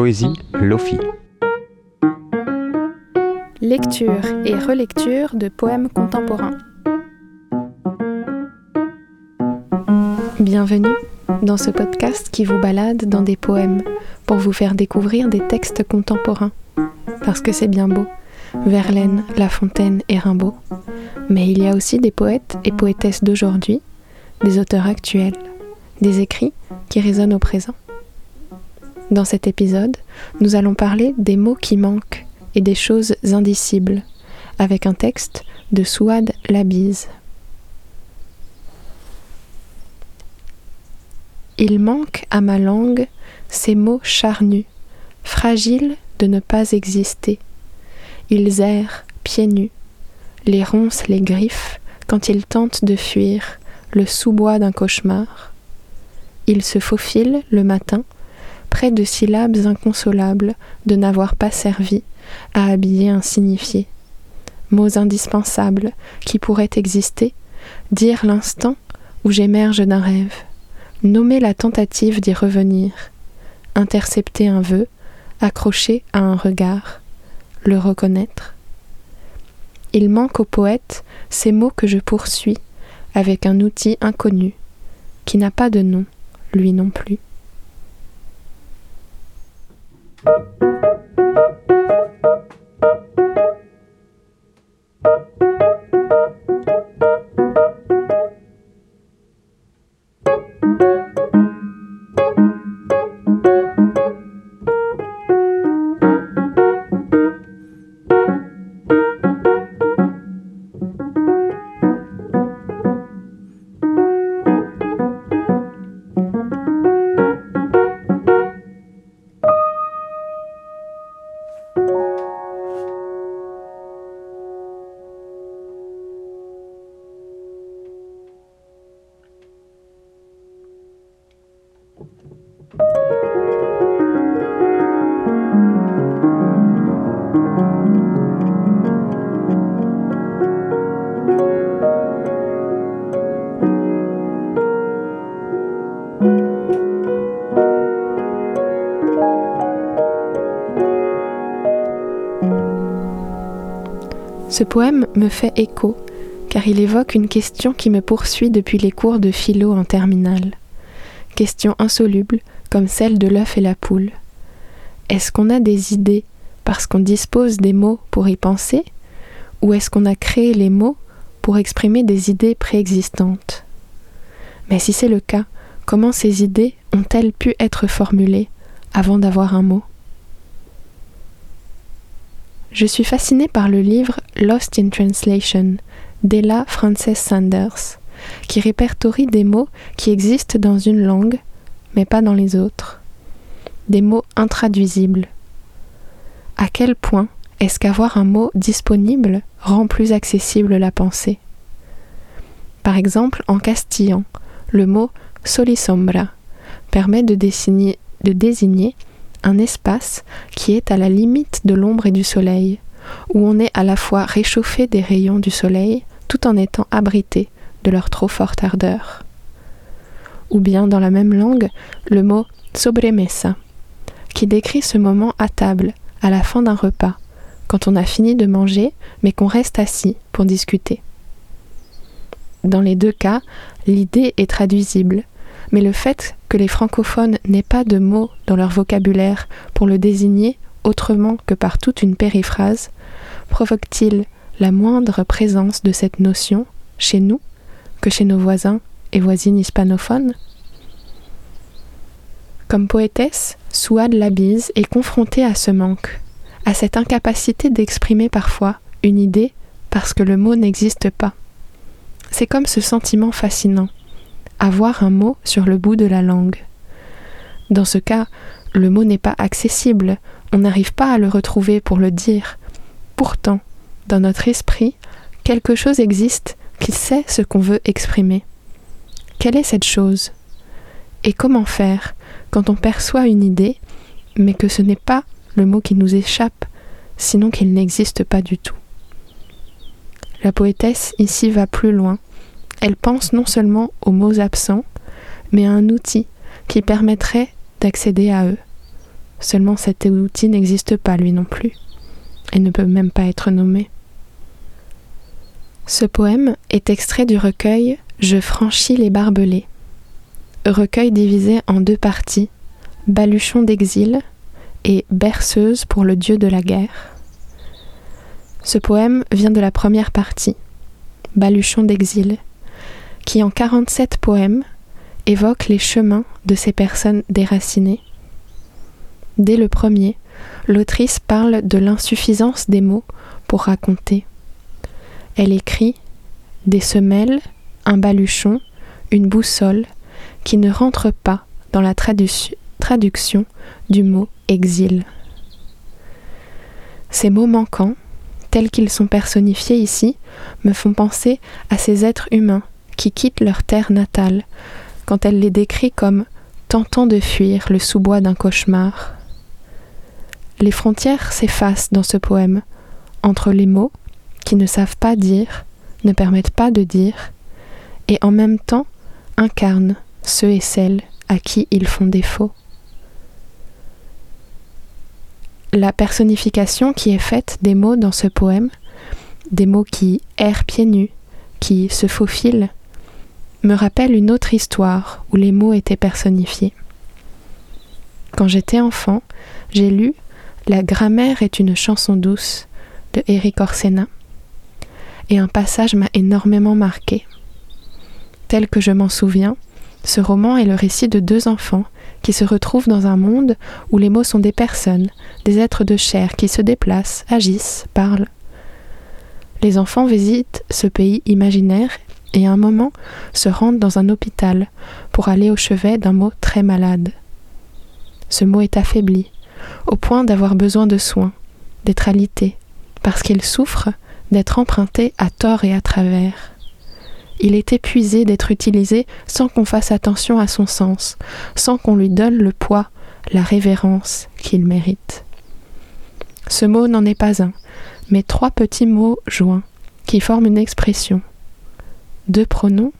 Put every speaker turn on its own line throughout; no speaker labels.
Poésie Lofi.
Lecture et relecture de poèmes contemporains. Bienvenue dans ce podcast qui vous balade dans des poèmes pour vous faire découvrir des textes contemporains. Parce que c'est bien beau, Verlaine, La Fontaine et Rimbaud. Mais il y a aussi des poètes et poétesses d'aujourd'hui, des auteurs actuels, des écrits qui résonnent au présent. Dans cet épisode, nous allons parler des mots qui manquent et des choses indicibles, avec un texte de Souad Labise. Il manque à ma langue ces mots charnus, fragiles de ne pas exister. Ils errent pieds nus, les ronces les griffes quand ils tentent de fuir le sous-bois d'un cauchemar. Ils se faufilent le matin près de syllabes inconsolables de n'avoir pas servi à habiller un signifié. Mots indispensables qui pourraient exister, dire l'instant où j'émerge d'un rêve, nommer la tentative d'y revenir, intercepter un vœu, accrocher à un regard, le reconnaître. Il manque au poète ces mots que je poursuis avec un outil inconnu, qui n'a pas de nom, lui non plus. Thank you. Ce poème me fait écho car il évoque une question qui me poursuit depuis les cours de philo en terminale. Question insoluble comme celle de l'œuf et la poule. Est-ce qu'on a des idées parce qu'on dispose des mots pour y penser? Ou est-ce qu'on a créé les mots pour exprimer des idées préexistantes? Mais si c'est le cas, comment ces idées ont-elles pu être formulées avant d'avoir un mot? Je suis fascinée par le livre Lost in Translation d'Ella Frances Sanders, qui répertorie des mots qui existent dans une langue, mais pas dans les autres. Des mots intraduisibles. À quel point est-ce qu'avoir un mot disponible rend plus accessible la pensée? Par exemple, en castillan, le mot solisombra permet de, de désigner un espace qui est à la limite de l'ombre et du soleil, où on est à la fois réchauffé des rayons du soleil tout en étant abrité leur trop forte ardeur. Ou bien dans la même langue, le mot sobremesa, qui décrit ce moment à table, à la fin d'un repas, quand on a fini de manger, mais qu'on reste assis pour discuter. Dans les deux cas, l'idée est traduisible, mais le fait que les francophones n'aient pas de mots dans leur vocabulaire pour le désigner autrement que par toute une périphrase, provoque-t-il la moindre présence de cette notion chez nous que chez nos voisins et voisines hispanophones Comme poétesse, Souad Labise est confrontée à ce manque, à cette incapacité d'exprimer parfois une idée parce que le mot n'existe pas. C'est comme ce sentiment fascinant avoir un mot sur le bout de la langue. Dans ce cas, le mot n'est pas accessible, on n'arrive pas à le retrouver pour le dire. Pourtant, dans notre esprit, quelque chose existe qui sait ce qu'on veut exprimer. Quelle est cette chose? Et comment faire quand on perçoit une idée, mais que ce n'est pas le mot qui nous échappe, sinon qu'il n'existe pas du tout? La poétesse ici va plus loin. Elle pense non seulement aux mots absents, mais à un outil qui permettrait d'accéder à eux, seulement cet outil n'existe pas lui non plus, et ne peut même pas être nommé. Ce poème est extrait du recueil Je franchis les barbelés, recueil divisé en deux parties, Baluchon d'exil et Berceuse pour le dieu de la guerre. Ce poème vient de la première partie, Baluchon d'exil, qui en 47 poèmes évoque les chemins de ces personnes déracinées. Dès le premier, l'autrice parle de l'insuffisance des mots pour raconter. Elle écrit des semelles, un baluchon, une boussole qui ne rentrent pas dans la traduction du mot exil. Ces mots manquants tels qu'ils sont personnifiés ici, me font penser à ces êtres humains qui quittent leur terre natale, quand elle les décrit comme tentant de fuir le sous-bois d'un cauchemar. Les frontières s'effacent dans ce poème, entre les mots, qui ne savent pas dire, ne permettent pas de dire, et en même temps incarnent ceux et celles à qui ils font défaut la personnification qui est faite des mots dans ce poème, des mots qui errent pieds nus, qui se faufilent, me rappelle une autre histoire où les mots étaient personnifiés. Quand j'étais enfant, j'ai lu La grammaire est une chanson douce de Eric Orsena, et un passage m'a énormément marqué. Tel que je m'en souviens, ce roman est le récit de deux enfants qui se retrouvent dans un monde où les mots sont des personnes, des êtres de chair qui se déplacent, agissent, parlent. Les enfants visitent ce pays imaginaire et à un moment se rendent dans un hôpital pour aller au chevet d'un mot très malade. Ce mot est affaibli, au point d'avoir besoin de soins, d'être alité, parce qu'il souffre d'être emprunté à tort et à travers il est épuisé d'être utilisé sans qu'on fasse attention à son sens, sans qu'on lui donne le poids, la révérence qu'il mérite. Ce mot n'en est pas un, mais trois petits mots joints qui forment une expression. Deux pronoms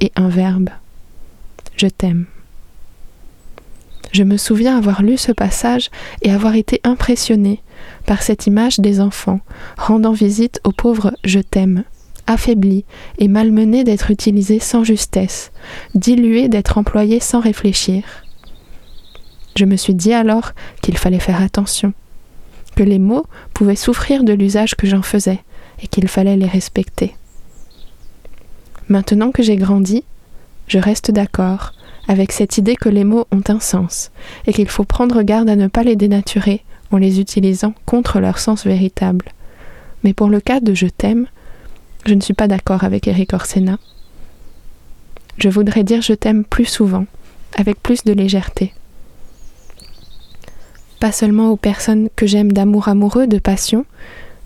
et un verbe. Je t'aime. Je me souviens avoir lu ce passage et avoir été impressionné par cette image des enfants rendant visite au pauvre Je t'aime affaibli et malmené d'être utilisé sans justesse, dilué d'être employé sans réfléchir. Je me suis dit alors qu'il fallait faire attention, que les mots pouvaient souffrir de l'usage que j'en faisais et qu'il fallait les respecter. Maintenant que j'ai grandi, je reste d'accord avec cette idée que les mots ont un sens et qu'il faut prendre garde à ne pas les dénaturer en les utilisant contre leur sens véritable. Mais pour le cas de je t'aime, je ne suis pas d'accord avec Eric Orsena. Je voudrais dire je t'aime plus souvent, avec plus de légèreté. Pas seulement aux personnes que j'aime d'amour amoureux, de passion,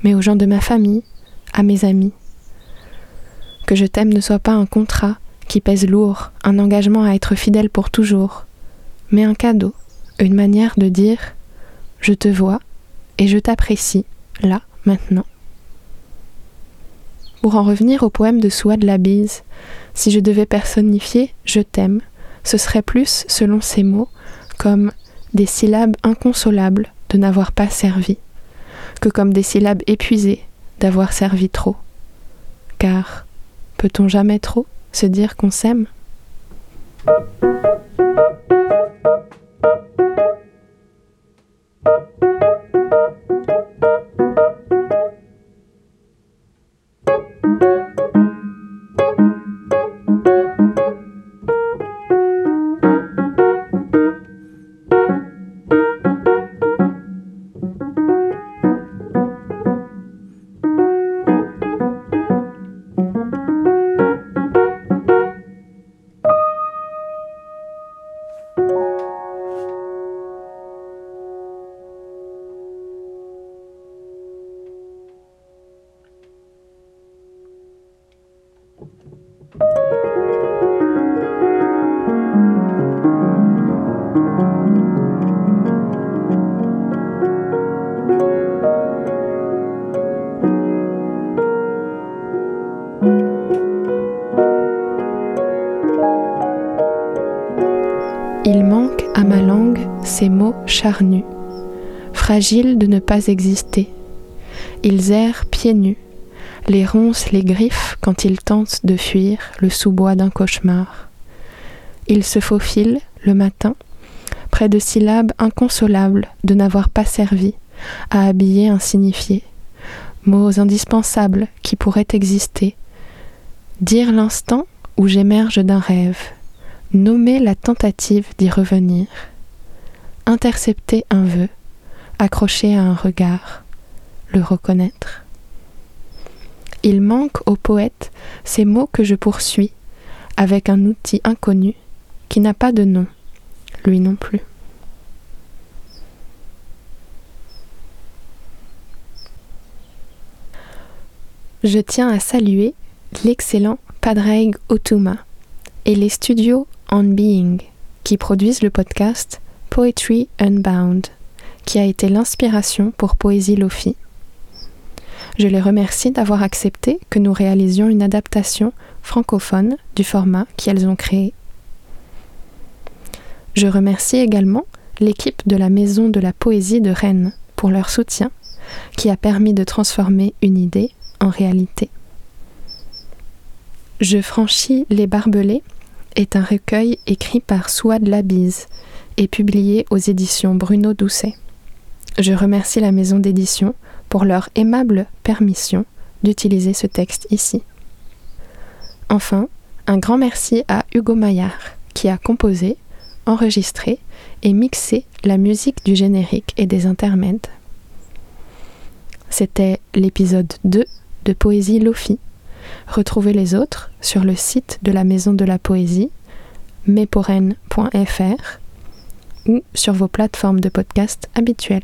mais aux gens de ma famille, à mes amis. Que je t'aime ne soit pas un contrat qui pèse lourd, un engagement à être fidèle pour toujours, mais un cadeau, une manière de dire je te vois et je t'apprécie, là, maintenant. Pour en revenir au poème de Souad Labise, si je devais personnifier Je t'aime, ce serait plus, selon ces mots, comme des syllabes inconsolables de n'avoir pas servi, que comme des syllabes épuisées d'avoir servi trop. Car peut-on jamais trop? Se dire qu'on s'aime Il manque à ma langue ces mots charnus fragiles de ne pas exister. Ils errent pieds nus, les ronces les griffes quand ils tentent de fuir le sous-bois d'un cauchemar. Ils se faufilent, le matin, près de syllabes inconsolables de n'avoir pas servi à habiller un signifié, mots indispensables qui pourraient exister, dire l'instant où j'émerge d'un rêve, nommer la tentative d'y revenir, intercepter un vœu, accrocher à un regard, le reconnaître. Il manque au poète ces mots que je poursuis avec un outil inconnu qui n'a pas de nom, lui non plus. Je tiens à saluer l'excellent Padraig Otuma et les studios On Being qui produisent le podcast Poetry Unbound, qui a été l'inspiration pour Poésie Lofi. Je les remercie d'avoir accepté que nous réalisions une adaptation francophone du format qu'elles ont créé. Je remercie également l'équipe de la Maison de la Poésie de Rennes pour leur soutien, qui a permis de transformer une idée en réalité. Je franchis les barbelés est un recueil écrit par Souad Labise et publié aux éditions Bruno Doucet. Je remercie la maison d'édition pour leur aimable permission d'utiliser ce texte ici. Enfin, un grand merci à Hugo Maillard qui a composé, enregistré et mixé la musique du générique et des intermèdes. C'était l'épisode 2 Poésie Lofi. Retrouvez les autres sur le site de la Maison de la Poésie, meporen.fr ou sur vos plateformes de podcast habituelles.